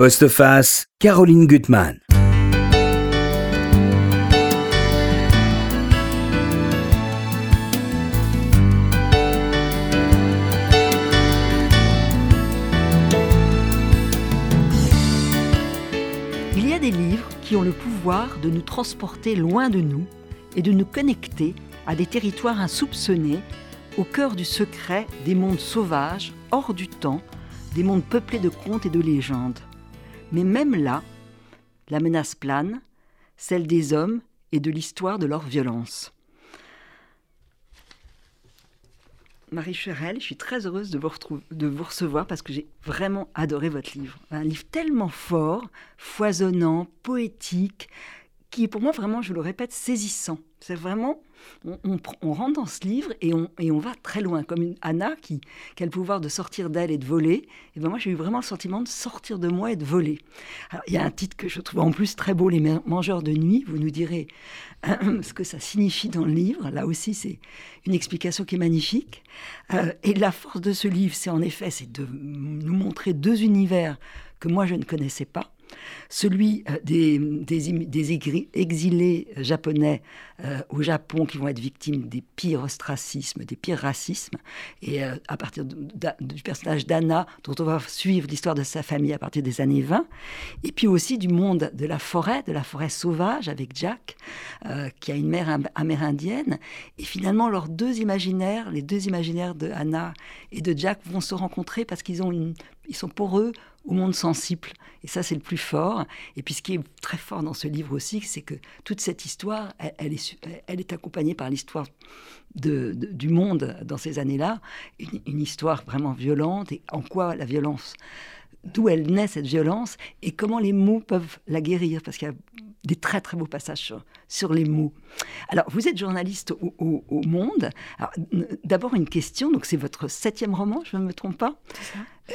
Postface, Caroline Gutmann. Il y a des livres qui ont le pouvoir de nous transporter loin de nous et de nous connecter à des territoires insoupçonnés, au cœur du secret des mondes sauvages, hors du temps, des mondes peuplés de contes et de légendes. Mais même là, la menace plane, celle des hommes et de l'histoire de leur violence. Marie Cherel, je suis très heureuse de vous, de vous recevoir parce que j'ai vraiment adoré votre livre. Un livre tellement fort, foisonnant, poétique, qui est pour moi vraiment, je le répète, saisissant. C'est vraiment, on, rentre dans ce livre et on, va très loin, comme une Anna qui, a le pouvoir de sortir d'elle et de voler. Et ben moi, j'ai eu vraiment le sentiment de sortir de moi et de voler. Il y a un titre que je trouve en plus très beau, Les mangeurs de nuit. Vous nous direz ce que ça signifie dans le livre. Là aussi, c'est une explication qui est magnifique. Euh, et la force de ce livre, c'est en effet, c'est de nous montrer deux univers que moi, je ne connaissais pas celui euh, des, exilés japonais euh, au Japon qui vont être victimes des pires ostracismes, des pires racismes. Et euh, à partir du personnage d'Anna, dont on va suivre l'histoire de sa famille à partir des années 20. Et puis aussi du monde de la forêt, de la forêt sauvage avec Jack, qui a une mère amérindienne. Et finalement, leurs deux imaginaires, les deux imaginaires de Anna et de Jack vont se rencontrer parce qu'ils ont une, ils sont pour eux au monde sensible. Et ça, c'est le plus fort. Et puis, ce qui est très fort dans ce livre aussi, c'est que toute cette histoire, elle, est, elle est, accompagnée par l'histoire de, du monde dans ces années-là. Une, histoire vraiment violente. Et en quoi la violence, d'où elle naît cette violence, et comment les mots peuvent la guérir. Parce qu'il y a des très très beaux passages sur, les mots. Alors, vous êtes journaliste au, au Monde. D'abord, une question. Donc, c'est votre septième roman, je ne me trompe pas? Ça. Euh,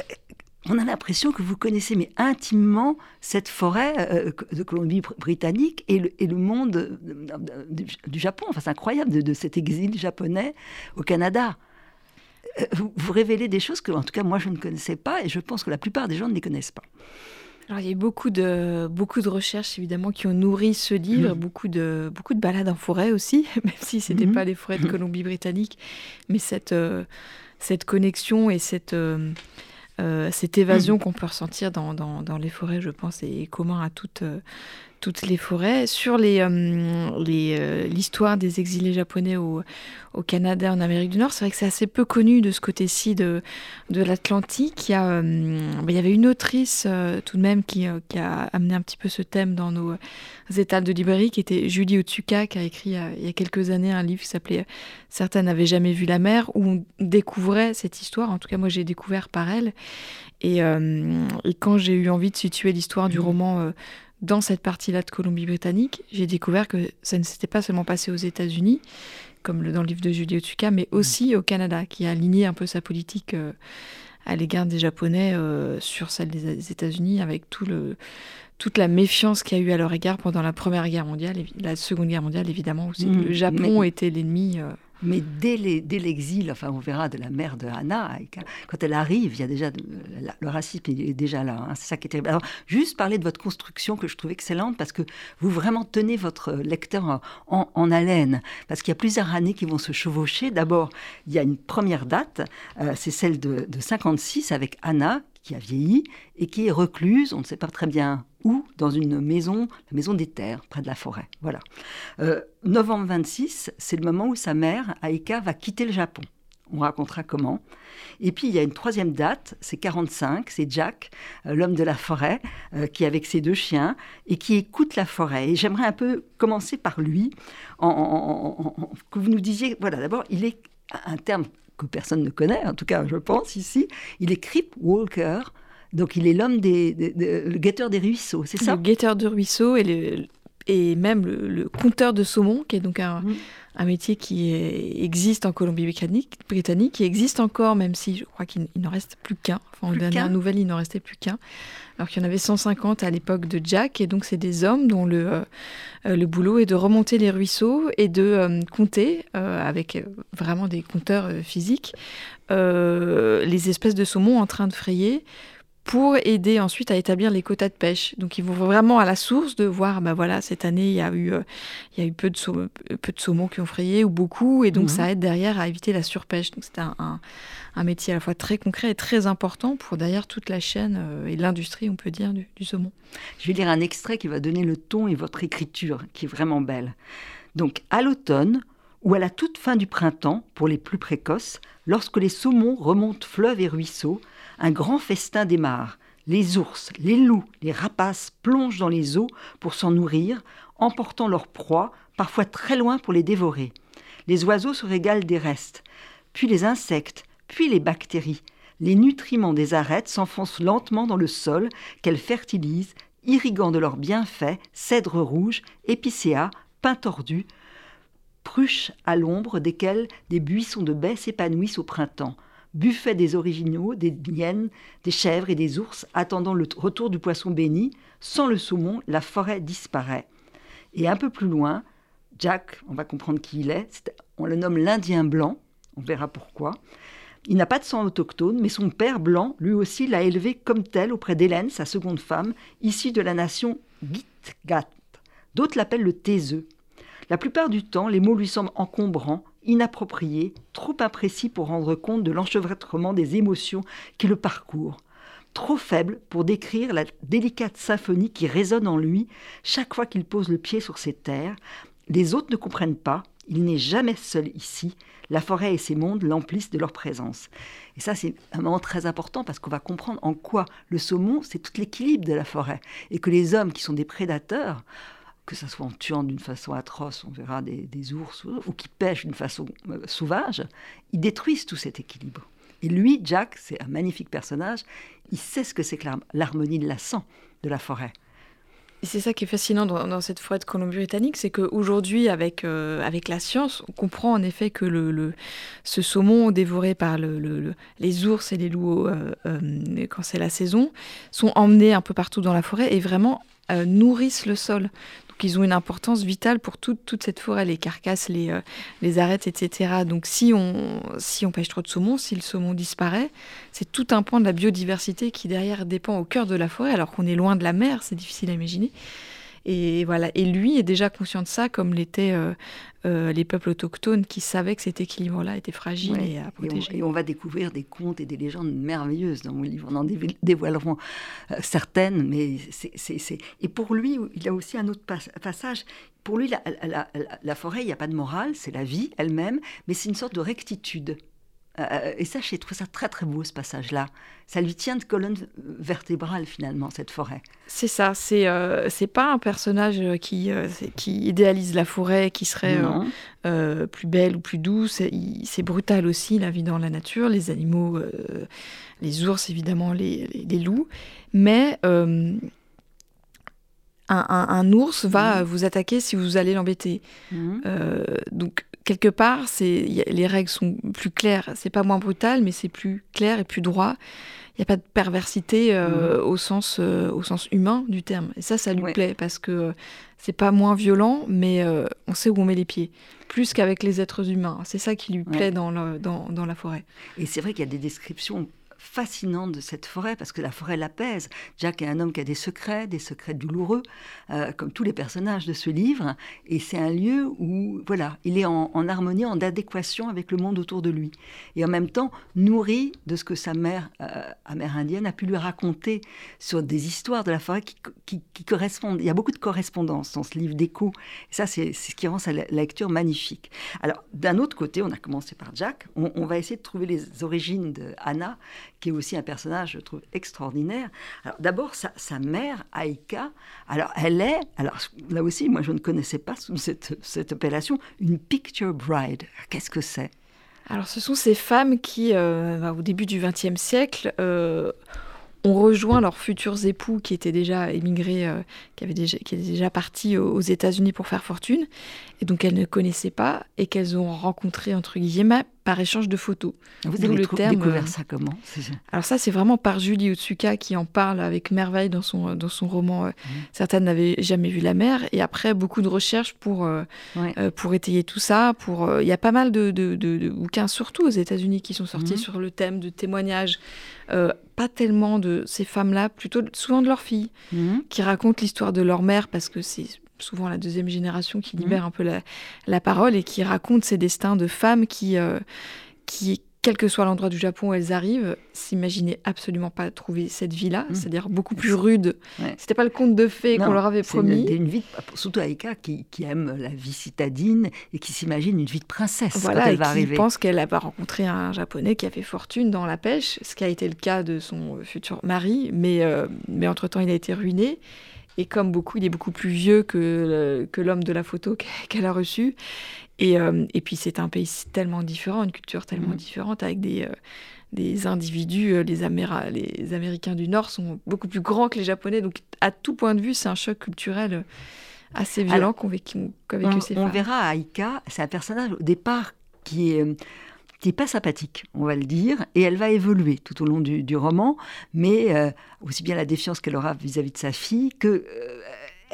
on a l'impression que vous connaissez mais intimement cette forêt euh, de Colombie-Britannique et le, monde euh, du, Japon. Enfin, c'est incroyable de, cet exil japonais au Canada. Euh, vous, révélez des choses que, en tout cas, moi, je ne connaissais pas et je pense que la plupart des gens ne les connaissent pas. Alors, il y a eu beaucoup de, beaucoup de recherches, évidemment, qui ont nourri ce livre, mmh. beaucoup, de, beaucoup de balades en forêt aussi, même si ce n'était mmh. pas les forêts de Colombie-Britannique, mais cette, cette connexion et cette... Euh, cette évasion mm. qu'on peut ressentir dans, dans, les forêts, je pense, est commun à toutes, euh, toutes les forêts. Sur euh, l'histoire des exilés japonais au, au, Canada, en Amérique du Nord, c'est vrai que c'est assez peu connu de ce côté-ci de, de l'Atlantique. Il, y a, bah, il y avait une autrice tout de même qui, qui, a amené un petit peu ce thème dans nos étals de librairie, qui était Julie Otsuka, qui a écrit il y a quelques années un livre qui s'appelait Certains n'avaient jamais vu la mer, où on découvrait cette histoire. En tout cas, moi, j'ai découvert par elle. Et, euh, quand j'ai eu envie de situer l'histoire du mmh. roman euh, dans cette partie-là de Colombie-Britannique, j'ai découvert que ça ne s'était pas seulement passé aux États-Unis, comme dans le livre de Julie Otsuka, mais mmh. aussi au Canada, qui a aligné un peu sa politique euh, à l'égard des Japonais sur celle des États-Unis, avec tout le, toute la méfiance qu'il y a eu à leur égard pendant la Première Guerre mondiale, et la Seconde Guerre mondiale, évidemment, où mmh. le Japon était l'ennemi. Mais dès l'exil, enfin on verra de la mère de Hannah, quand elle arrive, il y a déjà le racisme est déjà là. Hein, c'est ça qui est terrible. Alors juste parler de votre construction que je trouve excellente parce que vous vraiment tenez votre lecteur en, haleine parce qu'il y a plusieurs années qui vont se chevaucher. D'abord, il y a une première date, euh, c'est celle de, de 56 avec Anna qui a vieilli et qui est recluse, on ne sait pas très bien où, dans une maison, la maison des terres, près de la forêt. Voilà. Euh, novembre 26, c'est le moment où sa mère, Aika, va quitter le Japon. On racontera comment. Et puis il y a une troisième date, c'est 45, c'est Jack, euh, l'homme de la forêt, euh, qui est avec ses deux chiens et qui écoute la forêt. Et j'aimerais un peu commencer par lui, que vous nous disiez, voilà, d'abord, il est un terme que personne ne connaît, en tout cas je pense ici, il est Creep Walker, donc il est l'homme des, le guetteur des ruisseaux, c'est ça? Le guetteur de ruisseaux et, le, et même le, compteur de saumon, qui est donc un, mm. un métier qui existe en Colombie-Britannique, britannique, qui existe encore, même si je crois qu'il n'en reste plus qu'un. Enfin, aux dernières nouvelles, il n'en restait plus qu'un alors qu'il y en avait 150 à l'époque de Jack, et donc c'est des hommes dont le, euh, euh, le boulot est de remonter les ruisseaux et de euh, compter, avec vraiment des compteurs physiques, les espèces de saumons en train de frayer pour aider ensuite à établir les quotas de pêche. Donc ils vont vraiment à la source de voir, bah voilà, cette année il y a eu, euh, il y a eu peu, de saumon, peu de saumons qui ont frayé ou beaucoup, et donc mhm. ça aide derrière à éviter la surpêche. Donc c'est un, un, métier à la fois très concret et très important pour derrière toute la chaîne euh, et l'industrie, on peut dire, du, du saumon. Je vais lire un extrait qui va donner le ton et votre écriture, qui est vraiment belle. Donc à l'automne, ou à la toute fin du printemps, pour les plus précoces, lorsque les saumons remontent fleuves et ruisseaux, un grand festin démarre. Les ours, les loups, les rapaces plongent dans les eaux pour s'en nourrir, emportant leurs proies, parfois très loin pour les dévorer. Les oiseaux se régalent des restes, puis les insectes, puis les bactéries. Les nutriments des arêtes s'enfoncent lentement dans le sol qu'elles fertilisent, irriguant de leurs bienfaits cèdres rouges, épicéas, pins tordus, pruches à l'ombre desquelles des buissons de baies s'épanouissent au printemps buffet des originaux, des hyènes, des chèvres et des ours attendant le retour du poisson béni. Sans le saumon, la forêt disparaît. Et un peu plus loin, Jack, on va comprendre qui il est, on le nomme l'Indien blanc, on verra pourquoi. Il n'a pas de sang autochtone, mais son père blanc, lui aussi, l'a élevé comme tel auprès d'Hélène, sa seconde femme, issue de la nation Gitgat. D'autres l'appellent le taiseux. La plupart du temps, les mots lui semblent encombrants, inapproprié, trop imprécis pour rendre compte de l'enchevêtrement des émotions qui le parcourent, trop faible pour décrire la délicate symphonie qui résonne en lui chaque fois qu'il pose le pied sur ces terres. Les autres ne comprennent pas, il n'est jamais seul ici, la forêt et ses mondes l'emplissent de leur présence. Et ça, c'est un moment très important parce qu'on va comprendre en quoi le saumon, c'est tout l'équilibre de la forêt. Et que les hommes qui sont des prédateurs que ce soit en tuant d'une façon atroce, on verra des, ours, ou, qui pêchent d'une façon euh, sauvage, ils détruisent tout cet équilibre. Et lui, Jack, c'est un magnifique personnage, il sait ce que c'est que l'harmonie de la sang de la forêt. Et c'est ça qui est fascinant dans, cette forêt de Colombie-Britannique, c'est qu'aujourd'hui, avec, euh, avec la science, on comprend en effet que le, ce saumon dévoré par le, les ours et les loups euh, quand c'est la saison sont emmenés un peu partout dans la forêt et vraiment nourrissent le sol qu'ils ont une importance vitale pour toute, toute cette forêt, les carcasses, les, euh, les arêtes, etc. Donc si on, si on pêche trop de saumon, si le saumon disparaît, c'est tout un point de la biodiversité qui derrière dépend au cœur de la forêt, alors qu'on est loin de la mer, c'est difficile à imaginer. Et voilà. Et lui est déjà conscient de ça, comme l'étaient euh, euh, les peuples autochtones qui savaient que cet équilibre-là était fragile et à protéger. Et on, va découvrir des contes et des légendes merveilleuses dans mon livre. On en dévoileront euh, certaines, mais c'est. Et pour lui, il y a aussi un autre passage. Pour lui, la, la forêt, il n'y a pas de morale, c'est la vie elle-même, mais c'est une sorte de rectitude. Euh, et ça, j'ai trouvé ça très très beau ce passage-là. Ça lui tient de colonne vertébrale finalement, cette forêt. C'est ça, c'est euh, c'est pas un personnage qui, euh, qui idéalise la forêt, qui serait plus belle ou plus douce. C'est brutal aussi, la vie dans la nature, les animaux, les ours évidemment, les, les, loups. Mais un, un, ours va mmh. vous attaquer si vous allez l'embêter. Mmh. donc quelque part, les règles sont plus claires. C'est pas moins brutal, mais c'est plus clair et plus droit. Il n'y a pas de perversité euh, mmh. au, sens, euh, au sens humain du terme. Et ça, ça lui plaît parce que euh, c'est pas moins violent, mais on sait où on met les pieds. Plus qu'avec les êtres humains. C'est ça qui lui plaît dans, dans, dans la forêt. Et c'est vrai qu'il y a des descriptions fascinante de cette forêt parce que la forêt l'apaise. Jack est un homme qui a des secrets, des secrets douloureux, euh, comme tous les personnages de ce livre, et c'est un lieu où voilà, il est en, harmonie, en adéquation avec le monde autour de lui, et en même temps nourri de ce que sa mère euh, amérindienne a pu lui raconter sur des histoires de la forêt qui, correspondent. Il y a beaucoup de correspondances dans ce livre d'écho, et ça c'est ce qui rend sa lecture magnifique. Alors d'un autre côté, on a commencé par Jack, on, on va essayer de trouver les origines de Anna qui est aussi un personnage, je trouve, extraordinaire. Alors d'abord, sa, mère, Aïka, alors elle est, alors là aussi, moi je ne connaissais pas sous cette, cette appellation, une picture bride. Qu'est-ce que c'est? Alors ce sont ces femmes qui, euh, bah, au début du XXe siècle, euh, ont rejoint leurs futurs époux qui étaient déjà émigrés, euh, qui, avaient déjà, qui étaient déjà partis aux, États-Unis pour faire fortune, et donc elles ne connaissaient pas, et qu'elles ont rencontré, entre guillemets, par échange de photos. Vous avez le terme, découvert euh, ça comment Alors ça, c'est vraiment par Julie Otsuka qui en parle avec merveille dans son, dans son roman. Euh, mmh. Certaines n'avaient jamais vu la mer. Et après, beaucoup de recherches pour, euh, pour étayer tout ça. Pour, il y a pas mal de, de, bouquins, surtout aux États-Unis, qui sont sortis mmh. sur le thème de témoignages. pas tellement de ces femmes-là, plutôt souvent de leurs filles, mmh. qui racontent l'histoire de leur mère parce que c'est souvent la deuxième génération qui libère mmh. un peu la, parole et qui raconte ces destins de femmes qui, euh, qui quel que soit l'endroit du Japon où elles arrivent, s'imaginaient absolument pas trouver cette vie-là, mmh. c'est-à-dire beaucoup plus rude. C'était pas le conte de fées qu'on leur avait promis. Une, une vie, surtout Aika, qui, qui, aime la vie citadine et qui s'imagine une vie de princesse voilà, quand elle va pense qu'elle va rencontrer un japonais qui a fait fortune dans la pêche, ce qui a été le cas de son futur mari, mais, euh, mais entre-temps il a été ruiné. Et comme beaucoup, il est beaucoup plus vieux que, que l'homme de la photo qu'elle a reçu. Et, euh, et puis c'est un pays tellement différent, une culture tellement mm. différente, avec des, euh, des individus, euh, les, les Américains du Nord sont beaucoup plus grands que les Japonais. Donc à tout point de vue, c'est un choc culturel assez violent qu'ont vécu, vécu, ces on femmes. On verra Aika, c'est un personnage au départ qui est qui n'est pas sympathique, on va le dire, et elle va évoluer tout au long du, roman, mais euh, aussi bien la défiance qu'elle aura vis-à-vis de sa fille que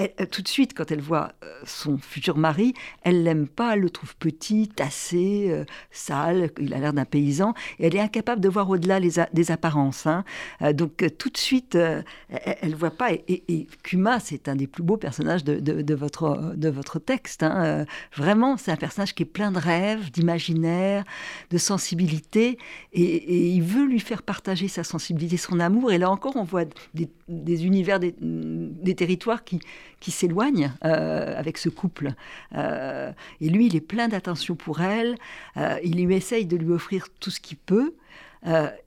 euh, tout de suite, quand elle voit euh, son futur mari, elle l'aime pas, elle le trouve petit, tassé, euh, sale, il a l'air d'un paysan, et elle est incapable de voir au-delà des apparences. Hein. Donc tout de suite, elle ne voit pas. Et, Kuma, c'est un des plus beaux personnages de, votre, de votre texte. Hein. vraiment, c'est un personnage qui est plein de rêves, d'imaginaire, de sensibilité, et, il veut lui faire partager sa sensibilité, son amour. Et là encore, on voit des, univers, des territoires qui qui s'éloigne euh, avec ce couple. Euh, et lui, il est plein d'attention pour elle. Euh, il lui essaye de lui offrir tout ce qu'il peut.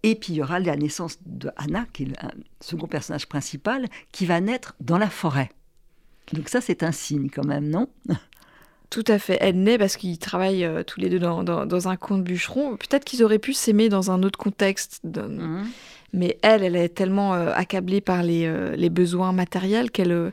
et puis il y aura la naissance de Anna, qui est le second personnage principal, qui va naître dans la forêt. Donc ça, c'est un signe quand même, non? Tout à fait. Elle naît parce qu'ils travaillent tous les deux dans, dans, un coin de bûcheron. Peut-être qu'ils auraient pu s'aimer dans un autre contexte. Mhm. Mais elle, elle est tellement accablée par les, les besoins matériels qu'elle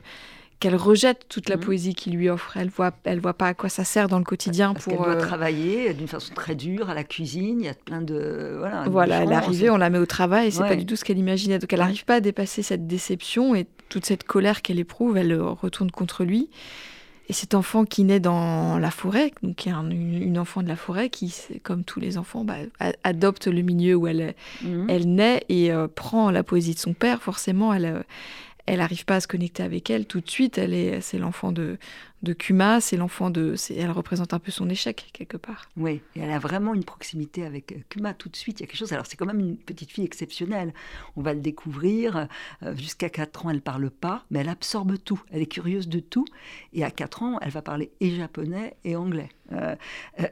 qu'elle rejette toute la mmh. poésie qu'il lui offre. Elle voit, elle voit pas à quoi ça sert dans le quotidien Parce pour. Elle doit euh, travailler d'une façon très dure à la cuisine. Il y a plein de voilà. Voilà, elle est arrivée, on la met au travail. C'est pas du tout ce qu'elle imaginait. Donc elle n'arrive pas à dépasser cette déception et toute cette colère qu'elle éprouve. Elle retourne contre lui. Et cet enfant qui naît dans la forêt, donc qui est une, enfant de la forêt, qui, comme tous les enfants, bah, adopte le milieu où elle, mmh. elle naît et euh, prend la poésie de son père. Forcément, elle, euh, elle n'arrive pas à se connecter avec elle tout de suite. Elle est, c'est l'enfant de, de Kuma, c'est l'enfant de, elle représente un peu son échec quelque part. Oui, et elle a vraiment une proximité avec euh, Kuma tout de suite. Il y a quelque chose. Alors c'est quand même une petite fille exceptionnelle. On va le découvrir. Euh, jusqu'à 4 ans, elle parle pas, mais elle absorbe tout. Elle est curieuse de tout. Et à 4 ans, elle va parler et japonais et anglais. Euh,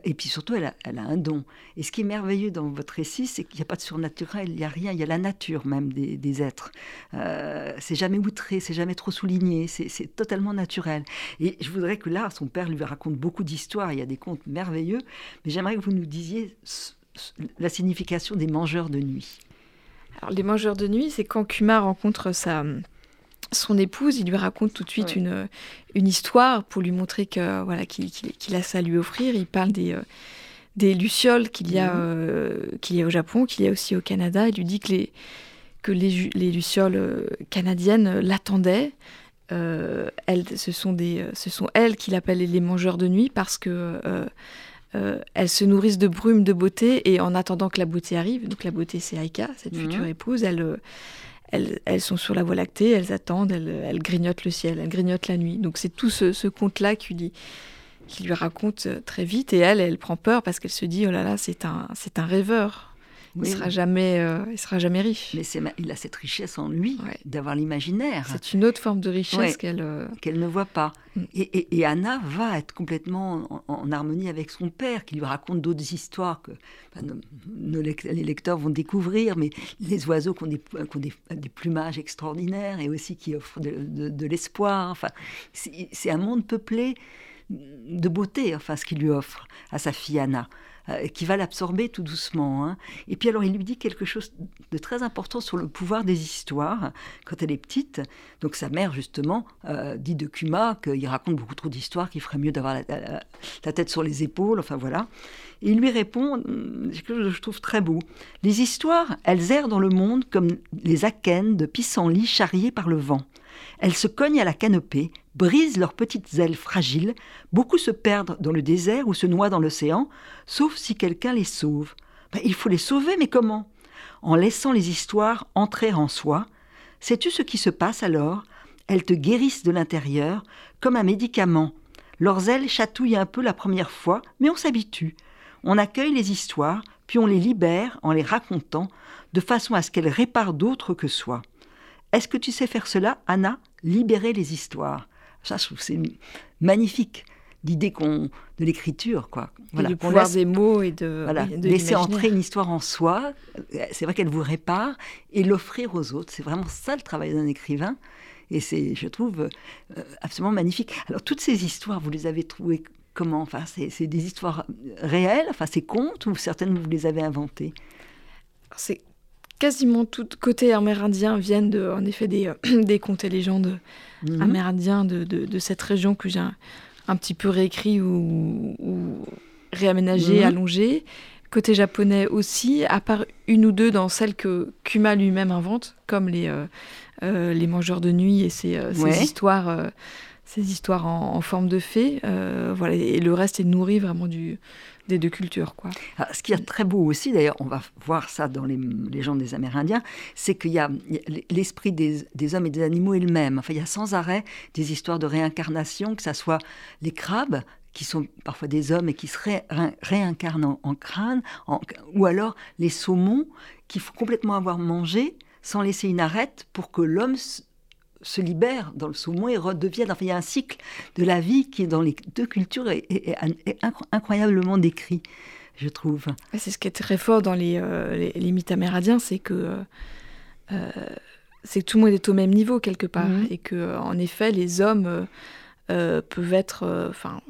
et puis surtout, elle a, un don. Et ce qui est merveilleux dans votre récit, c'est qu'il n'y a pas de surnaturel, il n'y a rien, il y a la nature même des, des êtres. c'est jamais outré, c'est jamais trop souligné, c'est totalement naturel. Et je vous voudrais que là, son père lui raconte beaucoup d'histoires, il y a des contes merveilleux, mais j'aimerais que vous nous disiez la signification des mangeurs de nuit. Alors, les mangeurs de nuit, c'est quand Kuma rencontre sa, son épouse, il lui raconte tout de suite une, une histoire pour lui montrer que voilà qu'il a ça à lui offrir. Il parle des, euh, des lucioles qu'il y, a, mhm. euh, qu'il y a au Japon, qu'il y a aussi au Canada. Il lui dit que les, que les, les lucioles euh, canadiennes l'attendaient. Euh, elles, ce, sont des, euh, ce sont elles qu'il appelle les mangeurs de nuit parce que euh, elles se nourrissent de brume, de beauté, et en attendant que la beauté arrive, donc la beauté c'est Aika, cette mhm. future épouse, elles, elles, elles, sont sur la voie lactée, elles attendent, elles, elles grignotent le ciel, elles grignotent la nuit. Donc c'est tout ce, ce conte-là qui lui, qui lui raconte très vite, et elle, elle prend peur parce qu'elle se dit, oh là là, c'est un, c'est un rêveur. Il sera jamais, euh, il sera jamais riche. Mais il a cette richesse en lui d'avoir l'imaginaire. C'est une autre forme de richesse qu'elle euh, qu'elle ne voit pas. Mm. Et, Anna va être complètement en, harmonie avec son père, qui lui raconte d'autres histoires que les lecteurs vont découvrir, mais les oiseaux qui ont des, des, plumages extraordinaires et aussi qui offrent de, de l'espoir. Enfin, c'est un monde peuplé de beauté, enfin, ce qu'il lui offre à sa fille Anna. Euh, qui va l'absorber tout doucement. Hein. Et puis alors il lui dit quelque chose de très important sur le pouvoir des histoires quand elle est petite. Donc sa mère justement euh, dit de Kuma qu'il raconte beaucoup trop d'histoires, qu'il ferait mieux d'avoir la, tête sur les épaules, enfin voilà. Et il lui répond hum, quelque chose que je trouve très beau. Les histoires, elles errent dans le monde comme les akènes de pissenlits charriés par le vent. Elles se cognent à la canopée, brisent leurs petites ailes fragiles, beaucoup se perdent dans le désert ou se noient dans l'océan, sauf si quelqu'un les sauve. Ben, il faut les sauver, mais comment? En laissant les histoires entrer en soi. Sais-tu ce qui se passe alors? Elles te guérissent de l'intérieur, comme un médicament. Leurs ailes chatouillent un peu la première fois, mais on s'habitue. On accueille les histoires, puis on les libère en les racontant, de façon à ce qu'elles réparent d'autres que soi. Est-ce que tu sais faire cela, Anna? Libérer les histoires. Ça, je trouve c'est magnifique l'idée qu'on de l'écriture quoi. Voilà. du pouvoir des mots et de, laisser entrer une histoire en soi c'est vrai qu'elle vous répare et l'offrir aux autres c'est vraiment ça le travail d'un écrivain. Et c'est je trouve euh, absolument magnifique. Alors toutes ces histoires vous les avez trouvées comment? Enfin c'est des histoires réelles enfin c'est contes ou certaines vous les avez inventées? C'est quasiment tout côté amérindien viennent de, en effet des, euh, des contes et légendes mhm. amérindiens de, de, cette région que j'ai un, petit peu réécrit ou, réaménagé, mhm. allongé. Côté japonais aussi, à part une ou deux dans celles que Kuma lui-même invente, comme les, euh, euh, les mangeurs de nuit et ces, histoires, ces histoires en, en, forme de fées. voilà, et le reste est nourri vraiment du, des deux cultures. Quoi. Ah, ce qui est très beau aussi, d'ailleurs, on va voir ça dans les légendes des Amérindiens, c'est qu'il y a l'esprit des, hommes et des animaux est le même. Enfin, il y a sans arrêt des histoires de réincarnation, que ce soit les crabes qui sont parfois des hommes et qui se réincarnent en, crâne, ou alors les saumons qu'il faut complètement avoir mangé sans laisser une arête pour que l'homme se libère dans le saumon et redevienne. Enfin, il y a un cycle de la vie qui est dans les deux cultures et, incroyablement décrit, je trouve. C'est ce qui est très fort dans les, euh, mythes amérindiens, c'est que, euh, euh, c'est que tout le monde est au même niveau quelque part mhm. et que, en effet, les hommes peuvent être, enfin,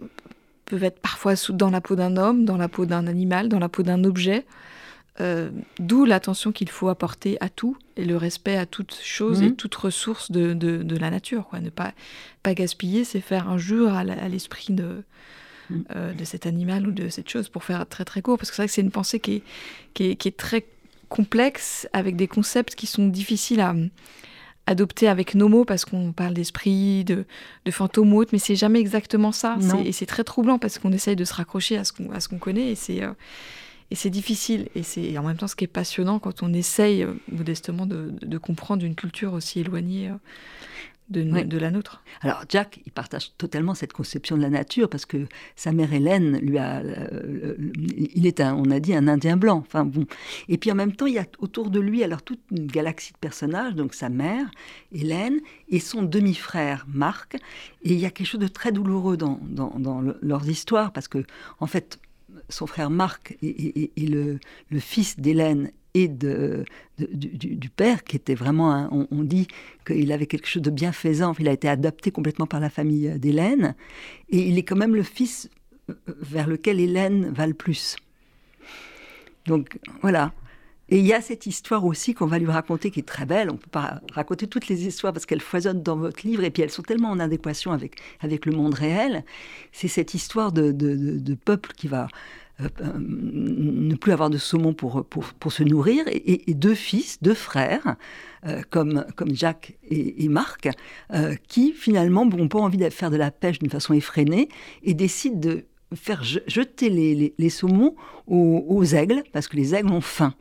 peuvent être parfois dans la peau d'un homme, dans la peau d'un animal, dans la peau d'un objet. Euh, d'où l'attention qu'il faut apporter à tout et le respect à toute chose et mhm. toute ressource de, de, la nature. Quoi. Ne pas, pas gaspiller, c'est faire injure à l'esprit de, mhm. euh, de cet animal ou de cette chose, pour faire très très court. Parce que c'est vrai que c'est une pensée qui est, qui est, qui est, très complexe, avec des concepts qui sont difficiles à adopter avec nos mots, parce qu'on parle d'esprit, de, de fantômes mais c'est jamais exactement ça. Et c'est très troublant, parce qu'on essaye de se raccrocher à ce qu'on qu'on connaît, et c'est... Euh, et c'est difficile, et c'est en même temps ce qui est passionnant quand on essaye euh, modestement de, comprendre une culture aussi éloignée euh, de, de, la nôtre. Alors Jack, il partage totalement cette conception de la nature parce que sa mère Hélène lui a, euh, il est un, on a dit un Indien blanc. Enfin bon. Et puis en même temps, il y a autour de lui alors toute une galaxie de personnages, donc sa mère Hélène et son demi-frère Marc. Et il y a quelque chose de très douloureux dans, dans, dans leurs histoires parce que en fait son frère Marc et, le, fils d'Hélène et de, du, père, qui était vraiment, on, dit qu'il avait quelque chose de bienfaisant, il a été adopté complètement par la famille d'Hélène, et il est quand même le fils euh, vers lequel Hélène va le plus. Donc voilà. Et il y a cette histoire aussi qu'on va lui raconter qui est très belle. On ne peut pas raconter toutes les histoires parce qu'elles foisonnent dans votre livre et puis elles sont tellement en adéquation avec, avec le monde réel. C'est cette histoire de, de, peuple qui va euh, euh, ne plus avoir de saumon pour, pour, se nourrir et, deux fils, deux frères, euh, comme, comme Jacques et, Marc, qui finalement n'ont pas envie de faire de la pêche d'une façon effrénée et décident de faire jeter les, saumons aux, aigles, parce que les aigles ont faim.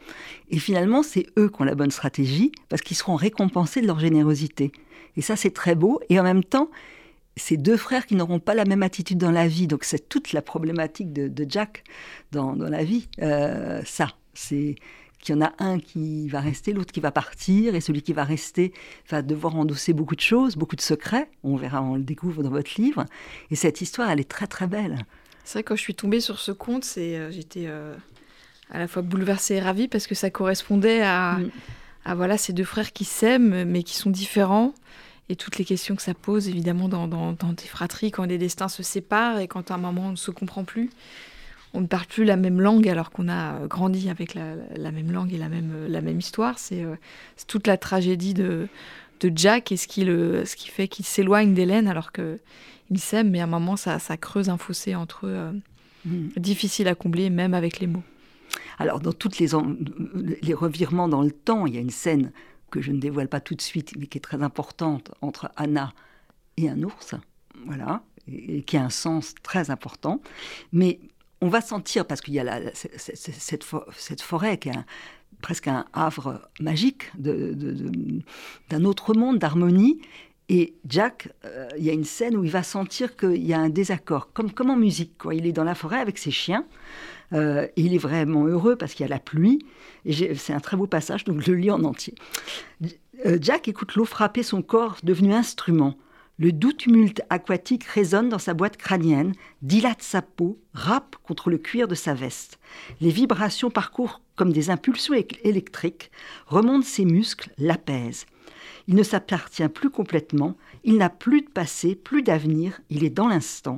Et finalement, c'est eux qui ont la bonne stratégie, parce qu'ils seront récompensés de leur générosité. Et ça, c'est très beau. Et en même temps, c'est deux frères qui n'auront pas la même attitude dans la vie. Donc c'est toute la problématique de, Jack dans, la vie. Euh, ça, c'est qu'il y en a un qui va rester, l'autre qui va partir, et celui qui va rester va devoir endosser beaucoup de choses, beaucoup de secrets. On verra, on le découvre dans votre livre. Et cette histoire, elle est très très belle. C'est vrai, quand je suis tombée sur ce conte, c'est, euh, j'étais euh, à la fois bouleversée et ravie parce que ça correspondait à, mm. à voilà, ces deux frères qui s'aiment mais qui sont différents. Et toutes les questions que ça pose, évidemment, dans, dans, des fratries, quand les destins se séparent et quand à un moment on ne se comprend plus. on ne parle plus la même langue alors qu'on a grandi avec la, même langue et la même, la même histoire. C'est toute la tragédie de, de Jack et ce qui, le, ce qui fait qu'il s'éloigne d'Hélène alors qu'il s'aime, mais à un moment, ça, ça creuse un fossé entre eux, mm. difficile à combler, même avec les mots. Alors, dans toutes les, les revirements dans le temps, il y a une scène que je ne dévoile pas tout de suite, mais qui est très importante entre Anna et un ours, voilà, et, qui a un sens très important. Mais on va sentir, parce qu'il y a cette, cette, forêt qui est presque un havre magique d'un autre monde, d'harmonie, et Jack, euh, il y a une scène où il va sentir qu'il y a un désaccord, comme, comme en musique. Quoi. Il est dans la forêt avec ses chiens, euh, il est vraiment heureux parce qu'il y a la pluie. Et c'est un très beau passage, donc je le lis en entier. Euh, Jack écoute l'eau frapper son corps devenu instrument. Le doux tumulte aquatique résonne dans sa boîte crânienne, dilate sa peau, râpe contre le cuir de sa veste. Les vibrations parcourent comme des impulsions électriques, remontent ses muscles, l'apaisent. Il ne s'appartient plus complètement, il n'a plus de passé, plus d'avenir, il est dans l'instant.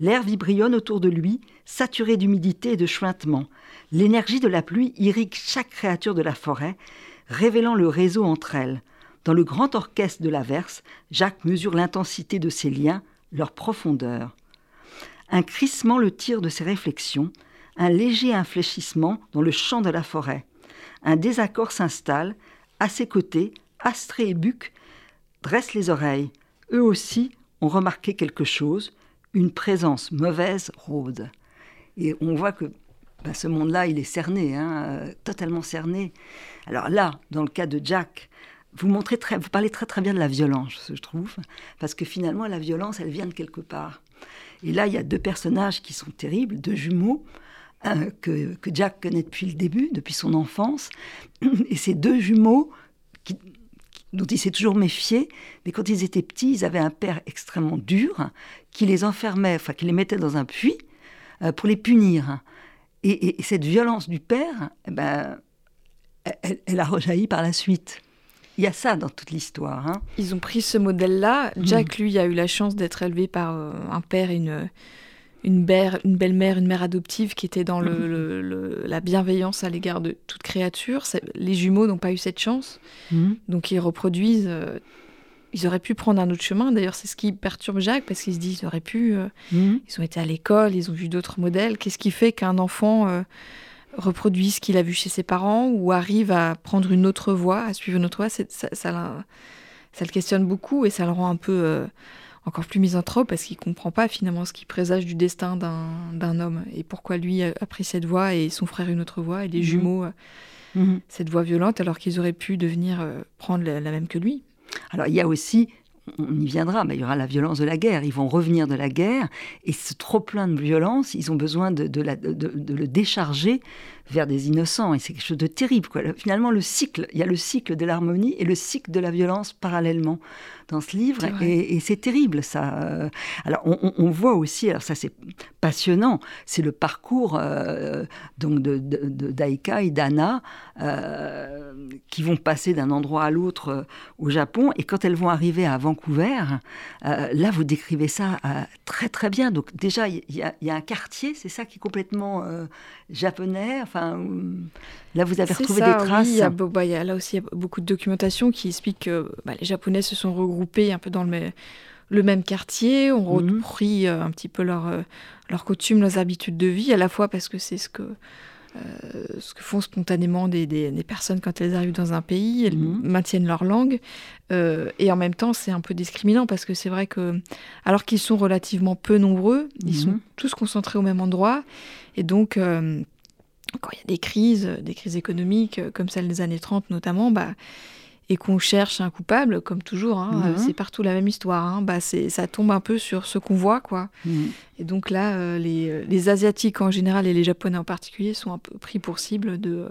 L'air vibrionne autour de lui, saturé d'humidité et de chuintement. L'énergie de la pluie irrigue chaque créature de la forêt, révélant le réseau entre elles. Dans le grand orchestre de l'averse, Jacques mesure l'intensité de ses liens, leur profondeur. Un crissement le tire de ses réflexions, un léger infléchissement dans le champ de la forêt. Un désaccord s'installe, à ses côtés, Astrée et Buc dressent les oreilles. Eux aussi ont remarqué quelque chose, une présence mauvaise rôde. Et on voit que bah, ce monde-là, il est cerné, hein, euh, totalement cerné. Alors là, dans le cas de Jack, vous montrez très, parlez très très bien de la violence, je trouve, parce que finalement la violence, elle vient de quelque part. Et là, il y a deux personnages qui sont terribles, deux jumeaux. que, que, Jack connaît depuis le début, depuis son enfance, et ces deux jumeaux qui, dont il s'est toujours méfié, mais quand ils étaient petits, ils avaient un père extrêmement dur qui les enfermait, enfin qui les mettait dans un puits euh, pour les punir. Et, cette violence du père, eh ben, elle, a rejailli par la suite. Il y a ça dans toute l'histoire. Hein. Ils ont pris ce modèle-là. Jack, lui, a eu la chance d'être élevé par euh, un père et une, une, une belle-mère, une mère adoptive qui était dans le, la bienveillance à l'égard de toute créature. Les jumeaux n'ont pas eu cette chance, mhm. donc ils reproduisent. Euh, ils auraient pu prendre un autre chemin. D'ailleurs, c'est ce qui perturbe Jacques parce qu'il se dit ils auraient pu. Euh, mhm. Ils ont été à l'école, ils ont vu d'autres modèles. Qu'est-ce qui fait qu'un enfant euh, reproduit ce qu'il a vu chez ses parents ou arrive à prendre une autre voie, à suivre une autre voie? Ça, ça, ça, le questionne beaucoup et ça le rend un peu encore plus misanthrope parce qu'il comprend pas finalement ce qui présage du destin d'un homme et pourquoi lui a, pris cette voie et son frère une autre voie et les mhm. jumeaux euh, mhm. cette voie violente alors qu'ils auraient pu devenir euh, prendre la, même que lui. Alors il y a aussi on y viendra, mais il y aura la violence de la guerre. Ils vont revenir de la guerre et ce trop plein de violence, ils ont besoin de, de, de le décharger vers des innocents. Et c'est quelque chose de terrible. Quoi. Finalement, le cycle, il y a le cycle de l'harmonie et le cycle de la violence parallèlement dans ce livre. Et, c'est terrible, ça. Euh, alors, on, voit aussi, alors ça c'est passionnant, c'est le parcours euh, donc de, d'Aika et d'Anna euh, qui vont passer d'un endroit à l'autre au Japon. Et quand elles vont arriver à Vancouver, là, vous décrivez ça très très bien. Donc déjà, il y, y, a un quartier, c'est ça qui est complètement japonais. Enfin, là, vous avez retrouvé des traces. Oui, bah, y a, là aussi, il y a beaucoup de documentation qui explique que bah, les Japonais se sont regroupés un peu dans le, le même quartier, ont mhm. repris euh, un petit peu leurs euh, leur coutumes, leurs habitudes de vie, à la fois parce que c'est ce que euh, ce que font spontanément des, des, personnes quand elles arrivent dans un pays, elles mhm. maintiennent leur langue. et en même temps, c'est un peu discriminant parce que c'est vrai que, alors qu'ils sont relativement peu nombreux, ils sont mhm. tous concentrés au même endroit. Et donc, quand il y a des crises, des crises économiques comme celle des années 30 notamment, bah, et qu'on cherche un coupable, comme toujours, hein, mhm. c'est partout la même histoire. Hein, bah ça tombe un peu sur ce qu'on voit, quoi. Mhm. Et donc là, euh, les, les, Asiatiques en général et les Japonais en particulier sont un peu pris pour cible de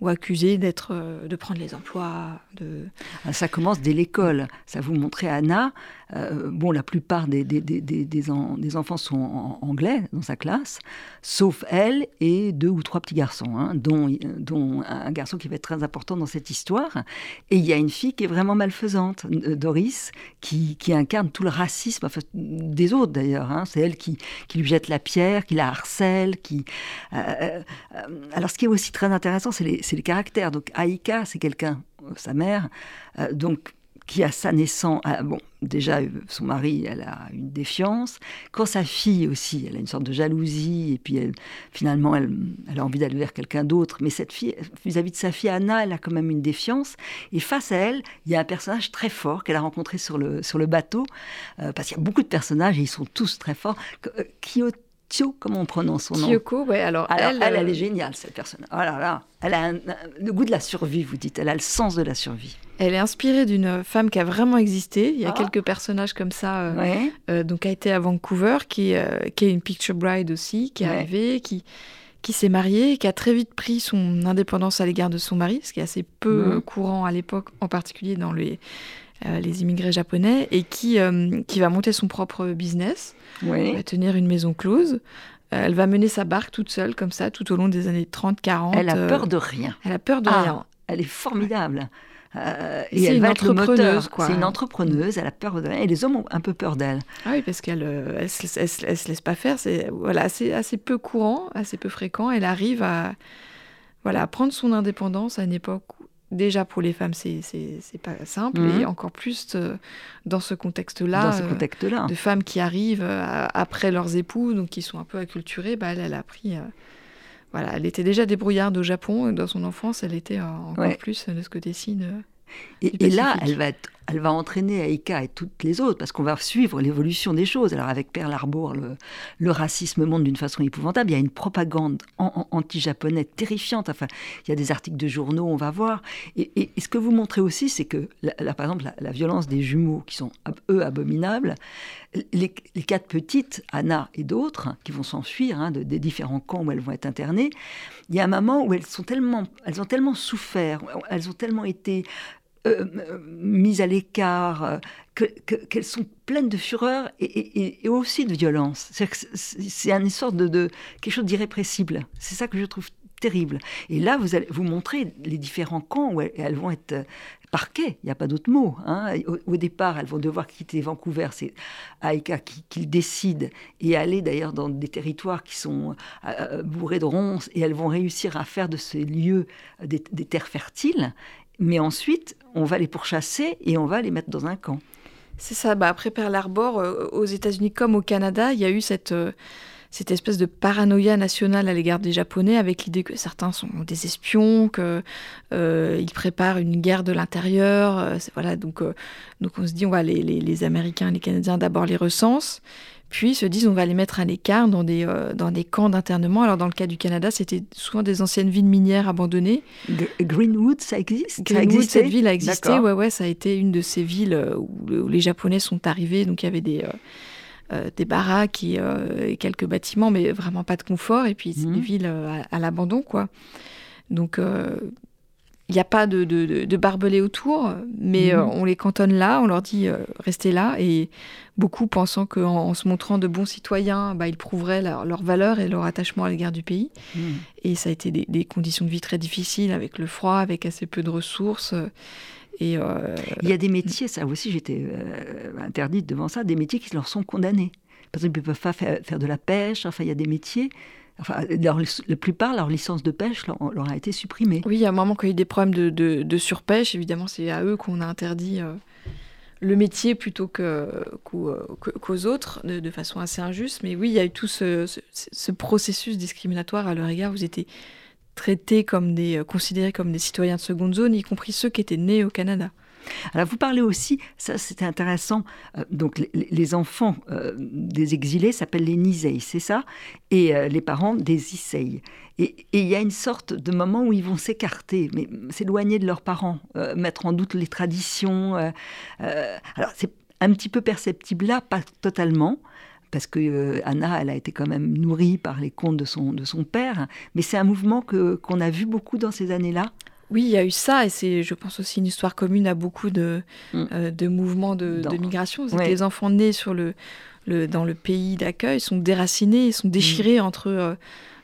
ou accusés d'être, de prendre les emplois. De... Ah, ça commence dès l'école. Ça vous montrait Anna. Bon, la plupart des, des, des, des, enfants sont anglais dans sa classe, sauf elle et deux ou trois petits garçons, hein, dont, dont un garçon qui va être très important dans cette histoire. Et il y a une fille qui est vraiment malfaisante, Doris, qui, qui incarne tout le racisme des autres d'ailleurs. Hein. C'est elle qui, qui, lui jette la pierre, qui la harcèle. Euh, euh, alors ce qui est aussi très intéressant, c'est les, les, caractères. Donc Aïka, c'est quelqu'un, sa mère, euh, donc qui à sa naissance, bon, déjà son mari, elle a une défiance. Quand sa fille aussi, elle a une sorte de jalousie, et puis elle, finalement, elle, a envie d'aller vers quelqu'un d'autre. Mais cette fille, vis-à-vis de sa fille Anna, elle a quand même une défiance. Et face à elle, il y a un personnage très fort qu'elle a rencontré sur le, sur le bateau, euh, parce qu'il y a beaucoup de personnages et ils sont tous très forts. Euh, Tio, comment on prononce son nom Kyoko, ouais. Alors, elle, elle, elle, est géniale, cette personne. Oh là là, elle a le goût de la survie, vous dites. Elle a le sens de la survie. Elle est inspirée d'une femme qui a vraiment existé. Il y a ah. quelques personnages comme ça. Euh, euh, donc, a été à Vancouver, qui, euh, qui est une picture bride aussi, qui est arrivée, qui, qui s'est mariée, qui a très vite pris son indépendance à l'égard de son mari, ce qui est assez peu mhm. courant à l'époque, en particulier dans les, les immigrés japonais, et qui, qui va monter son propre business. Elle va tenir une maison close. Euh, elle va mener sa barque toute seule, comme ça, tout au long des années 30-40. Elle a euh, peur de rien. Elle a peur de ah, rien. Elle est formidable. Euh, et elle une va entrepreneuse, C'est une entrepreneuse, elle a peur de rien. Et les hommes ont un peu peur d'elle. Ah oui, parce qu'elle elle, se laisse pas faire. C'est voilà, assez, assez peu courant, assez peu fréquent. Elle arrive à, voilà, à prendre son indépendance à une époque déjà pour les femmes, c'est pas simple, et mhm. encore plus euh, dans ce contexte-là, contexte euh, de femmes qui arrivent euh, après leurs époux, donc qui sont un peu acculturées, bah, elle, elle a pris. voilà, elle était déjà débrouillarde au Japon, dans son enfance, elle était encore plus de ce côté-ci. Et, et, là, elle va être elle va entraîner Aika et toutes les autres, parce qu'on va suivre l'évolution des choses. Alors avec Pearl Harbor, le, racisme monte d'une façon épouvantable. Il y a une propagande anti-japonaise terrifiante. Enfin, il y a des articles de journaux, on va voir. Et, ce que vous montrez aussi, c'est que, par exemple, la, violence des jumeaux, qui sont, eux, abominables, les, quatre petites, Anna et d'autres, qui vont s'enfuir hein, des différents camps où elles vont être internées, il y a un moment où elles ont tellement souffert, elles ont tellement été euh, mises à l'écart, euh, qu'elles sont pleines de fureur et, aussi de violence. C'est une sorte de, quelque chose d'irrépressible. C'est ça que je trouve terrible. Et là, vous allez vous montrer les différents camps où elles, vont être euh, parquées. Il n'y a pas d'autre mot. Hein. Au, départ, elles vont devoir quitter Vancouver. C'est Aïka qui, qui, décide et aller d'ailleurs dans des territoires qui sont bourrés de ronces et elles vont réussir à faire de ces lieux des terres fertiles. Mais ensuite, on va les pourchasser et on va les mettre dans un camp. C'est ça. Bah après Pearl Harbor, euh, aux États-Unis comme au Canada, il y a eu cette, euh, cette espèce de paranoïa nationale à l'égard des Japonais, avec l'idée que certains sont des espions, qu'ils euh, préparent une guerre de l'intérieur. voilà, donc, donc on se dit, on va les, les, les Américains, les Canadiens d'abord les recensent puis se disent on va les mettre à l'écart dans des, euh, dans des camps d'internement. Alors dans le cas du Canada, c'était souvent des anciennes villes minières abandonnées. Greenwood, ça existe? Greenwood, cette ville a existé, ouais, ouais, ça a été une de ces villes euh, où, les Japonais sont arrivés, donc il y avait des... Euh, des baraques et, quelques bâtiments, mais vraiment pas de confort. Et puis, c'est des villes à, à l'abandon, quoi. Donc, il n'y a pas de, de, barbelés autour, mais mhm. euh, on les cantonne là, on leur dit euh, restez là. Et beaucoup pensant qu'en en se montrant de bons citoyens, bah, ils prouveraient leur, valeur et leur attachement à l'égard du pays. Mhm. Et ça a été des, conditions de vie très difficiles, avec le froid, avec assez peu de ressources. Et, euh, Il y a des métiers, ça aussi j'étais interdite devant ça, des métiers qui leur sont condamnés. Parce qu'ils ne peuvent pas faire, faire de la pêche, enfin il y a des métiers Enfin, la plupart, leur licence de pêche leur, a été supprimée. Oui, il a un moment qu'il y a eu des problèmes de, surpêche, évidemment, c'est à eux qu'on a interdit euh, le métier plutôt qu'aux autres, de, façon assez injuste. Mais oui, il y a eu tout ce, ce, processus discriminatoire à leur égard. Vous étiez traités comme des, considérés comme des citoyens de seconde zone, y compris ceux qui étaient nés au Canada. Alors vous parlez aussi, ça c'était intéressant, euh, donc les, enfants euh, des exilés s'appellent les Nisei, c'est ça? Et euh, les parents des Issei. Et il y a une sorte de moment où ils vont s'écarter, mais s'éloigner de leurs parents, mettre en doute les traditions. alors c'est un petit peu perceptible là, pas totalement, parce que Anna, elle a été quand même nourrie par les contes de son, de son père. Mais c'est un mouvement que, qu'on a vu beaucoup dans ces années-là? Oui, il y a eu ça, et c'est, je pense, aussi une histoire commune à beaucoup de, mm. euh, de mouvements de, de migration. les enfants nés sur le, le, dans le pays d'accueil sont déracinés, sont déchirés mm. entre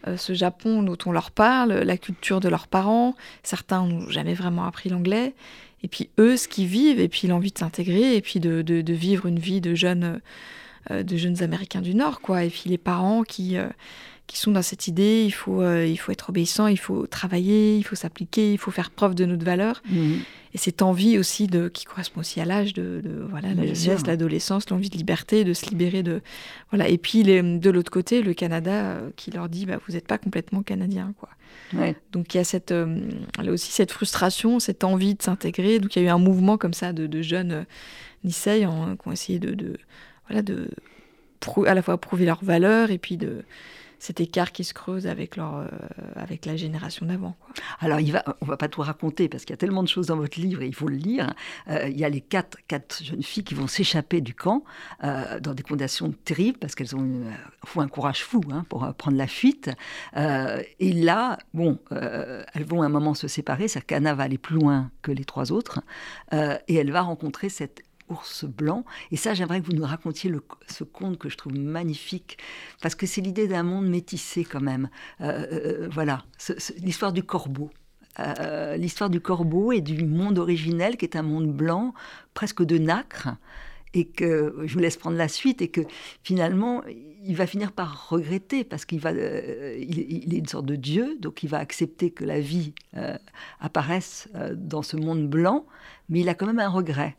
euh, ce Japon dont on leur parle, la culture de leurs parents. Certains n'ont jamais vraiment appris l'anglais. Et puis eux, ce qu'ils vivent, et puis l'envie de s'intégrer, et puis de, de, vivre une vie de jeunes euh, de jeunes Américains du Nord, quoi. Et puis les parents qui, euh, qui sont dans cette idée, il faut, euh, il faut être obéissant, il faut travailler, il faut s'appliquer, il faut faire preuve de notre valeur. Mhm. Et cette envie aussi de, qui correspond aussi à l'âge de, voilà, la jeunesse, l'adolescence, l'envie de liberté, de se libérer de voilà. Et puis de l'autre côté, le Canada qui leur dit bah, vous n'êtes pas complètement canadien quoi. Donc il y a cette aussi cette frustration, cette envie de s'intégrer. Donc il y a eu un mouvement comme ça de, jeunes euh, Nisei qui ont essayé de, de voilà, de à la fois prouver leur valeur et puis de cet écart qui se creuse avec, leur, euh, avec la génération d'avant. Alors, il va, on va pas tout raconter parce qu'il y a tellement de choses dans votre livre et il faut le lire. Euh, il y a les quatre, quatre jeunes filles qui vont s'échapper du camp euh, dans des conditions terribles parce qu'elles ont un courage fou hein, pour prendre la fuite. et là, bon, elles vont à un moment se séparer. Sakana va aller plus loin que les trois autres et elle va rencontrer cette ours blanc. Et ça, j'aimerais que vous nous racontiez ce conte que je trouve magnifique, parce que c'est l'idée d'un monde métissé quand même. Euh, euh, euh, voilà, l'histoire du corbeau. l'histoire du corbeau et du monde originel qui est un monde blanc, presque de nacre, et que je vous laisse prendre la suite, et que finalement, il va finir par regretter, parce qu'il va, il, est une sorte de Dieu, donc il va accepter que la vie apparaisse dans ce monde blanc, mais il a quand même un regret.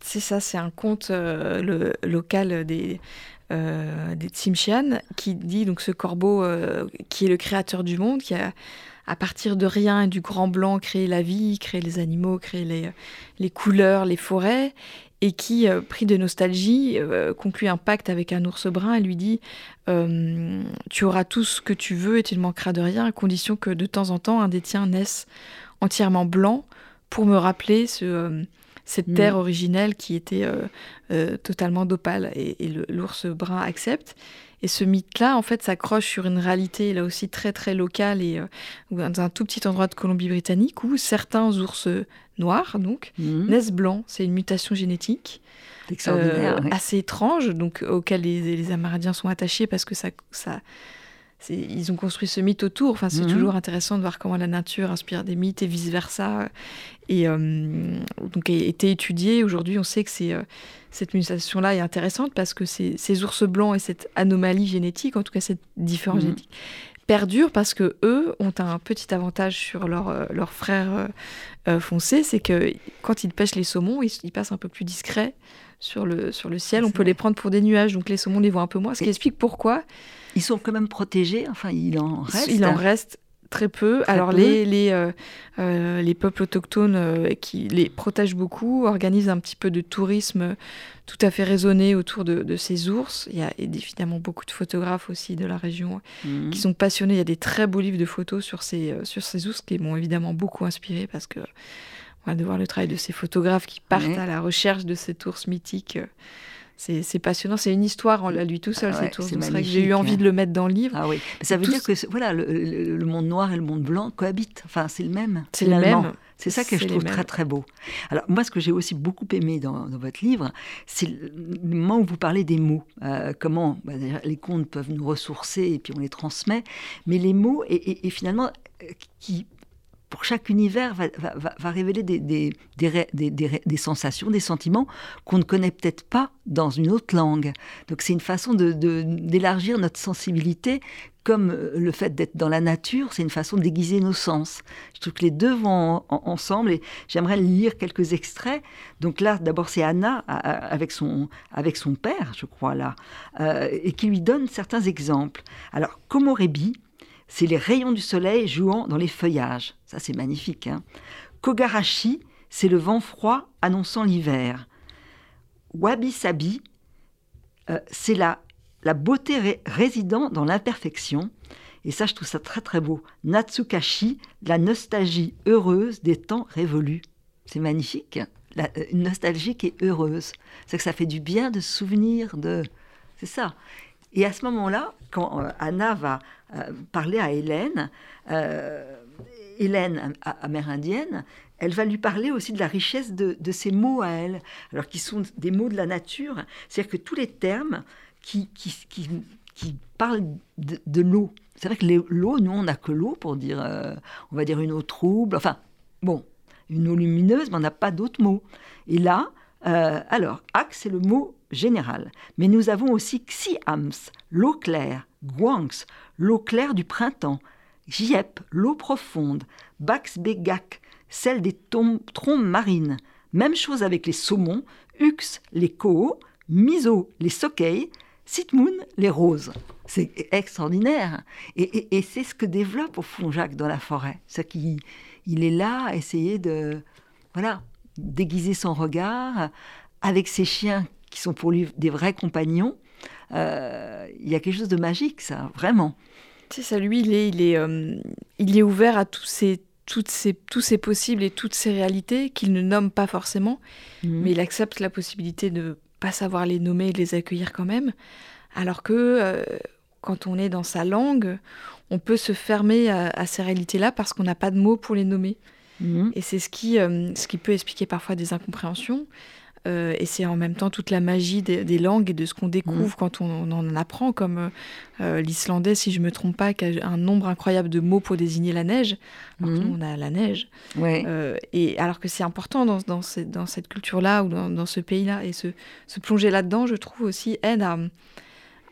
C'est ça, c'est un conte euh, local des, euh, Tsimshian qui dit donc ce corbeau euh, qui est le créateur du monde, qui a à partir de rien et du grand blanc créé la vie, créé les animaux, créé les, les couleurs, les forêts, et qui, pris de nostalgie, conclut un pacte avec un ours brun et lui dit Tu auras tout ce que tu veux et tu ne manqueras de rien, à condition que de temps en temps un des tiens naisse entièrement blanc pour me rappeler ce cette mm. terre originelle qui était euh, euh, totalement d'opale. Et, l'ours brun accepte. Et ce mythe-là, en fait, s'accroche sur une réalité là aussi très très locale et euh, dans un tout petit endroit de Colombie-Britannique où certains ours noirs donc mm. naissent blancs. C'est une mutation génétique. assez étrange, donc auquel les, les, Amérindiens sont attachés parce que ça, ça, ils ont construit ce mythe autour. Enfin, c'est mhm. toujours intéressant de voir comment la nature inspire des mythes et vice versa. Et euh, donc, a été étudié. Aujourd'hui, on sait que c'est, euh, cette mutation-là est intéressante parce que ces, ces, ours blancs et cette anomalie génétique, en tout cas cette différence mhm. génétique, perdurent parce que eux ont un petit avantage sur leurs euh, leur frères foncés, c'est que quand ils pêchent les saumons, ils, ils, passent un peu plus discrets sur le, sur le ciel. On peut les prendre pour des nuages, donc les saumons les voient un peu moins. Ce qui explique pourquoi ils sont quand même protégés, enfin il en reste. Il en reste très peu. Alors les les, euh, euh, les peuples autochtones euh, qui les protègent beaucoup organisent un petit peu de tourisme tout à fait raisonné autour de, ces ours. Il y a évidemment beaucoup de photographes aussi de la région mhm. qui sont passionnés. Il y a des très beaux livres de photos sur ces sur ces ours qui m'ont évidemment beaucoup inspiré parce que de voir le travail de ces photographes qui partent à la recherche de cet ours mythique c'est passionnant. C'est une histoire en lui tout seul, C'est vrai que j'ai eu envie de le mettre dans le livre. Ah oui. Ça veut dire que voilà, le, monde noir et le monde blanc cohabitent. Enfin, c'est le même. C'est le même. C'est ça que je trouve très très beau. Alors moi, ce que j'ai aussi beaucoup aimé dans, votre livre, c'est le moment où vous parlez des mots. Euh, comment bah, les contes peuvent nous ressourcer et puis on les transmet. Mais les mots et finalement euh, qui pour chaque univers, va, révéler des, sensations, des sentiments qu'on ne connaît peut-être pas dans une autre langue. Donc c'est une façon d'élargir de, notre sensibilité, comme euh, le fait d'être dans la nature, c'est une façon d'aiguiser nos sens. Je trouve que les deux vont ensemble et j'aimerais lire quelques extraits. Donc là, d'abord, c'est Anna avec son, avec son père, je crois, là, euh, et qui lui donne certains exemples. Alors, Komorebi, c'est les rayons du soleil jouant dans les feuillages. Ça, c'est magnifique. Hein Kogarashi, c'est le vent froid annonçant l'hiver. Wabi-sabi, euh, c'est la, la beauté résidant dans l'imperfection. Et ça, je trouve ça très très beau. Natsukashi, la nostalgie heureuse des temps révolus. C'est magnifique. La, une nostalgie qui est heureuse. C'est que ça fait du bien de souvenir de. C'est ça. Et à ce moment-là, quand euh, Anna va euh, parler à Hélène, Hélène amérindienne, elle va lui parler aussi de la richesse de, de ces mots à elle, alors qui sont des mots de la nature. C'est-à-dire que tous les termes qui, parlent de, l'eau, c'est vrai que l'eau, nous, on n'a que l'eau pour dire, on va dire une eau trouble, enfin, bon, une eau lumineuse, mais on n'a pas d'autres mots. Et là, euh, alors, ak, c'est le mot général. Mais nous avons aussi xiams, l'eau claire, guanx, l'eau claire du printemps, jiep, l'eau profonde, bax begak, celle des trombes marines. Même chose avec les saumons, ux, les koos, miso, les sokeis, sitmoun, les roses. C'est extraordinaire. Et, c'est ce que développe au fond Jacques dans la forêt. Ce qui, il est là à essayer de, voilà, déguiser son regard avec ses chiens qui sont pour lui des vrais compagnons. Euh, il y a quelque chose de magique, ça, vraiment. C'est ça, lui, il est, il est, euh, il est ouvert à tous ces, toutes ces, tous ces possibles et toutes ces réalités qu'il ne nomme pas forcément, mhm. mais il accepte la possibilité de pas savoir les nommer et les accueillir quand même, alors que euh, quand on est dans sa langue, on peut se fermer à ces réalités-là parce qu'on n'a pas de mots pour les nommer. Mhm. Et c'est ce qui, euh, ce qui peut expliquer parfois des incompréhensions. Euh, et c'est en même temps toute la magie des, langues et de ce qu'on découvre mhm. quand on, en apprend, comme euh, l'islandais, si je ne me trompe pas, qui a un nombre incroyable de mots pour désigner la neige. Alors que mhm. nous, on a la neige. et alors que c'est important dans, dans, dans cette culture-là ou dans, dans ce pays-là. Et se, se plonger là-dedans, je trouve aussi aide à,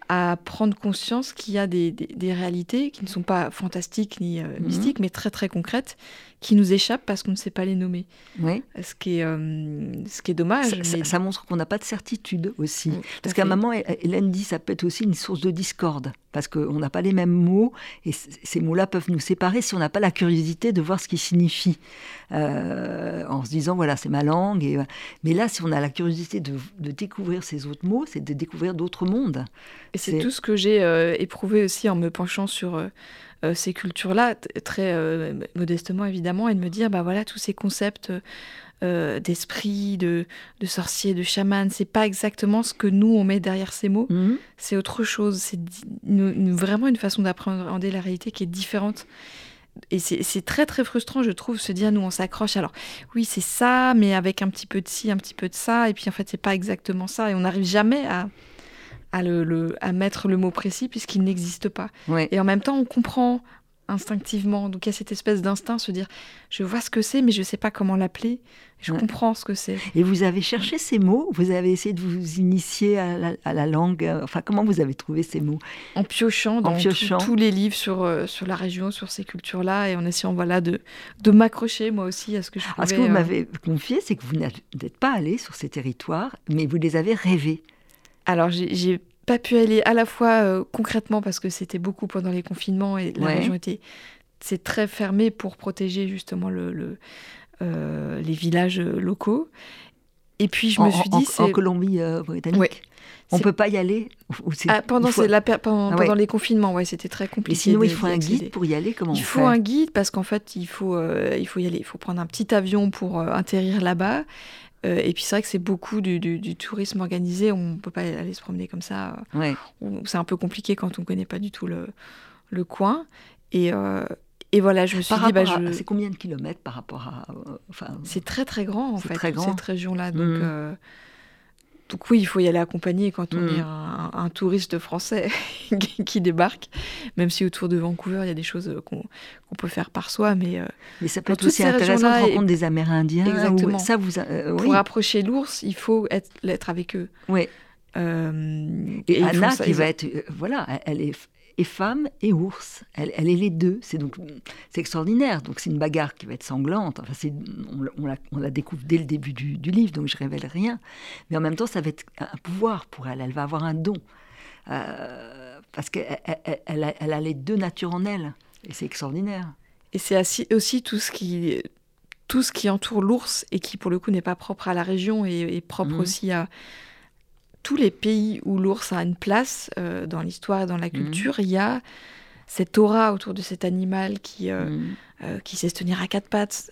à prendre conscience qu'il y a des, des, réalités qui ne sont pas fantastiques ni mystiques, mais très très concrètes, qui nous échappent parce qu'on ne sait pas les nommer. Oui. Ce qui est, euh, ce qui est dommage. Ça, montre qu'on n'a pas de certitude aussi. parce qu'à un moment, Hélène dit ça peut être aussi une source de discorde parce qu'on n'a pas les mêmes mots et ces mots-là peuvent nous séparer si on n'a pas la curiosité de voir ce qu'ils signifient. Euh, en se disant voilà, c'est ma langue. Et, mais là, si on a la curiosité de, de découvrir ces autres mots, c'est de découvrir d'autres mondes. Et c'est tout ce que j'ai euh, éprouvé aussi en me penchant sur euh, ces cultures-là, très euh, modestement évidemment, et de me dire, bah voilà, tous ces concepts euh, d'esprit, de, de sorcier, de chaman, c'est pas exactement ce que nous on met derrière ces mots, mhm. c'est autre chose, c'est vraiment une façon d'appréhender la réalité qui est différente. Et c'est très très frustrant, je trouve, se dire, nous on s'accroche. Alors oui, c'est ça, mais avec un petit peu de ci, un petit peu de ça, et puis en fait, c'est pas exactement ça, et on n'arrive jamais à, à, le, à mettre le mot précis puisqu'il n'existe pas. Et en même temps, on comprend instinctivement. Donc il y a cette espèce d'instinct, se dire, je vois ce que c'est, mais je ne sais pas comment l'appeler. Je comprends ce que c'est. Et vous avez cherché ces mots? Vous avez essayé de vous initier à la, langue? Enfin, comment vous avez trouvé ces mots? En piochant dans tous les livres sur, euh, sur la région, sur ces cultures-là, et en essayant voilà, de, de m'accrocher moi aussi à ce que je pouvais... Alors, ce que vous euh, m'avez confié, c'est que vous n'êtes pas allé sur ces territoires, mais vous les avez rêvés. Alors, j'ai pas pu aller à la fois euh, concrètement parce que c'était beaucoup pendant les confinements et la région était c'est très fermé pour protéger justement le, euh, les villages euh, locaux. Et puis je me suis dit, en, en Colombie-Britannique. On ne peut pas y aller ah, pendant, la, pendant, ah pendant les confinements, ouais, c'était très compliqué. Mais sinon, il faut un guide pour y aller. Comment Il faut un guide parce qu'en fait, il faut, il faut y aller. Il faut prendre un petit avion pour atterrir là-bas. Euh, et puis c'est vrai que c'est beaucoup du, tourisme organisé, on ne peut pas aller se promener comme ça. C'est un peu compliqué quand on ne connaît pas du tout le, le coin. Et, euh, et voilà, je me suis dit... Bah, C'est combien de kilomètres par rapport à... Enfin, c'est très très grand en fait, très grand. cette région-là. Donc, mmh. Euh, donc oui, il faut y aller accompagné quand on est mm. un, touriste français qui débarque, même si autour de Vancouver, il y a des choses qu'on peut faire par soi. Mais, euh, mais ça peut être aussi intéressant de rencontrer des Amérindiens. Exactement. ça vous euh, Pour approcher l'ours, il faut être, être avec eux. Oui. Euh, et, Anna, qui va être, voilà, elle est, et femme et ours. Elle, elle est les deux. C'est donc c'est extraordinaire. Donc c'est une bagarre qui va être sanglante. Enfin, on, on, la, découvre dès le début du, livre, donc je révèle rien. Mais en même temps, ça va être un pouvoir pour elle. Elle va avoir un don euh, parce qu'elle elle, a, les deux natures en elle. Et c'est extraordinaire. Et c'est aussi tout ce qui tout ce qui entoure l'ours et qui pour le coup n'est pas propre à la région et, propre mmh. aussi à tous les pays où l'ours a une place euh, dans l'histoire et dans la mhm. culture, il y a cette aura autour de cet animal qui, euh, mhm. euh, qui sait se tenir à quatre pattes,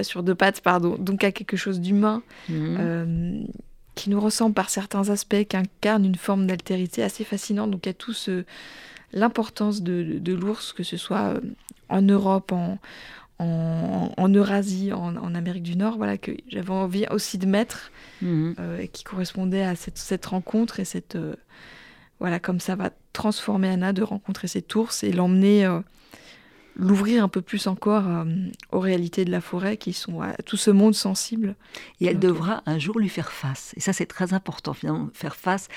sur deux pattes, pardon, donc à quelque chose d'humain. Mhm. qui nous ressemble par certains aspects, qui incarne une forme d'altérité assez fascinante. Donc il y a tout ce l'importance de, l'ours, que ce soit en Europe, en, en, Eurasie, en, Amérique du Nord, voilà, que j'avais envie aussi de mettre, mhm. euh, qui correspondait à cette, rencontre et cette. Euh, voilà, comme ça va transformer Anna de rencontrer cette ours et l'emmener. Euh, l'ouvrir un peu plus encore aux réalités de la forêt qui sont à tout ce monde sensible. Et elle devra un jour lui faire face. Et ça, c'est très important, finalement, faire face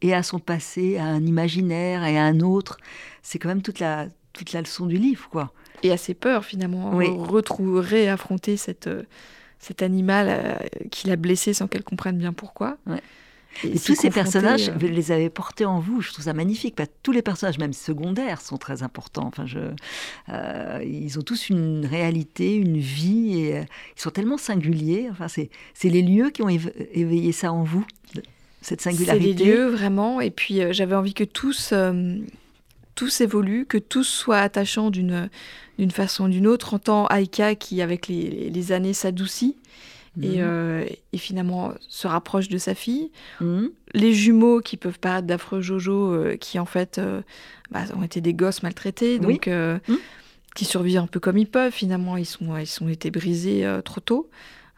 et à son passé, à un imaginaire et à un autre. C'est quand même toute la, toute la leçon du livre, quoi et assez peur finalement, oui. retrouver, affronter cette, euh, cet animal euh, qui l'a blessé sans qu'elle comprenne bien pourquoi. Et, tous ces personnages, euh, vous les avez portés en vous. Je trouve ça magnifique. tous les personnages, même secondaires, sont très importants. Enfin, je, ils ont tous une réalité, une vie, et ils sont tellement singuliers. Enfin, c'est les lieux qui ont éveillé ça en vous, cette singularité. C'est les lieux vraiment. Et puis, j'avais envie que tous tous évoluent, que tous soient attachants d'une d'une façon ou d'une autre. En tant Aika qui, avec les, années, s'adoucit et, mhm. euh, et, finalement se rapproche de sa fille. Mhm. Les jumeaux qui peuvent paraître d'affreux Jojo, euh, qui en fait euh, bah, ont été des gosses maltraités, donc mhm. qui survivent un peu comme ils peuvent. Finalement, ils sont ils sont été brisés trop tôt.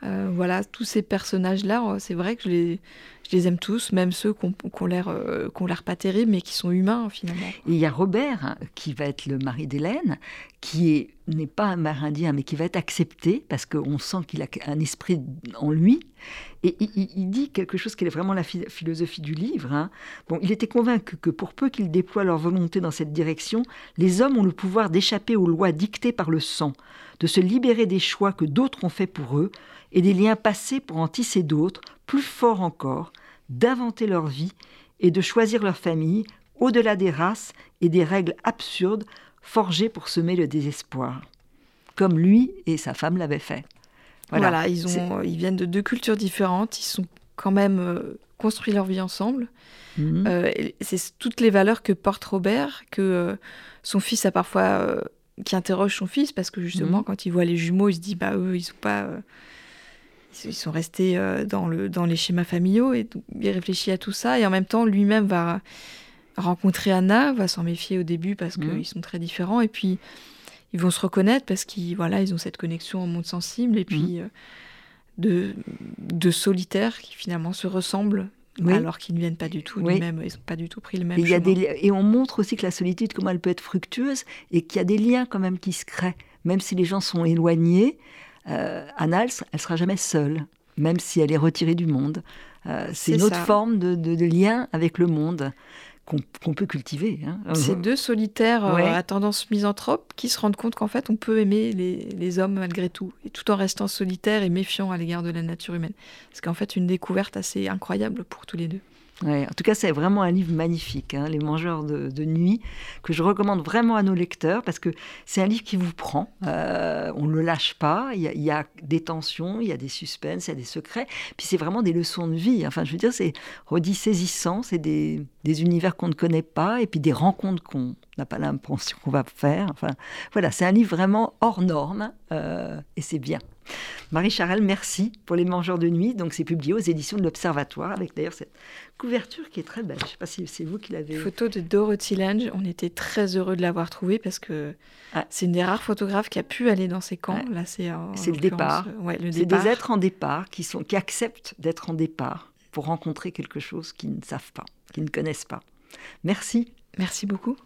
voilà, tous ces personnages-là, c'est vrai que je les, je les aime tous, même ceux qui ont, l'air euh, l'air pas terribles, mais qui sont humains finalement. il y a Robert, hein, qui va être le mari d'Hélène, qui n'est pas un Amérindien, mais qui va être accepté, parce qu'on sent qu'il a un esprit en lui. Et il, dit quelque chose qui est vraiment la philosophie du livre. Hein. Bon, il était convaincu que pour peu qu'ils déploient leur volonté dans cette direction, les hommes ont le pouvoir d'échapper aux lois dictées par le sang, de se libérer des choix que d'autres ont faits pour eux, et des liens passés pour en tisser d'autres, plus forts encore, d'inventer leur vie et de choisir leur famille au-delà des races et des règles absurdes forgées pour semer le désespoir, comme lui et sa femme l'avaient fait. Voilà, ils, ont, ils viennent de deux cultures différentes, ils sont quand même euh, construit leur vie ensemble. Mhm. Euh, c'est toutes les valeurs que porte Robert, que euh, son fils a parfois, qui interroge son fils, parce que justement, mhm. quand il voit les jumeaux, il se dit, bah eux, ils sont pas ils sont restés euh, dans, le, dans les schémas familiaux et il réfléchit à tout ça et en même temps lui-même va rencontrer Anna, va s'en méfier au début parce qu'ils mhm. sont très différents et puis ils vont se reconnaître parce qu'ils voilà, ils ont cette connexion au monde sensible et puis mhm. euh, de, de solitaires qui finalement se ressemblent alors qu'ils ne viennent pas du tout du même, ils n'ont pas du tout pris le même et chemin. des, et on montre aussi que la solitude, comment elle peut être fructueuse et qu'il y a des liens quand même qui se créent, même si les gens sont éloignés euh, Anna, elle, ne sera jamais seule, même si elle est retirée du monde. Euh, c'est une autre forme de, lien avec le monde qu'on peut cultiver. Hein. C'est deux solitaires euh, à tendance misanthrope qui se rendent compte qu'en fait on peut aimer les, hommes malgré tout, et tout en restant solitaire et méfiant à l'égard de la nature humaine. C'est qu'en fait une découverte assez incroyable pour tous les deux en tout cas, c'est vraiment un livre magnifique, hein, Les Mangeurs de, Nuit, que je recommande vraiment à nos lecteurs parce que c'est un livre qui vous prend. Euh, on ne le lâche pas. Il y, a, des tensions, il y a des suspens, il y a des secrets. Puis c'est vraiment des leçons de vie. Enfin, je veux dire, c'est redit saisissant. C'est des, univers qu'on ne connaît pas et puis des rencontres qu'on n'a pas l'impression qu'on va faire. Enfin, voilà, c'est un livre vraiment hors norme euh, et c'est bien. Marie Charelle, merci pour Les Mangeurs de Nuit. Donc, c'est publié aux éditions de l'Observatoire, avec d'ailleurs cette couverture qui est très belle. Je ne sais pas si c'est vous qui l'avez. Photo de Dorothy Lange. On était très heureux de l'avoir trouvée parce que ah. c'est une des rares photographes qui a pu aller dans ces camps. Là, c'est le départ. c'est des êtres en départ qui, sont, qui acceptent d'être en départ pour rencontrer quelque chose qu'ils ne savent pas, qu'ils ne connaissent pas. Merci. Merci beaucoup.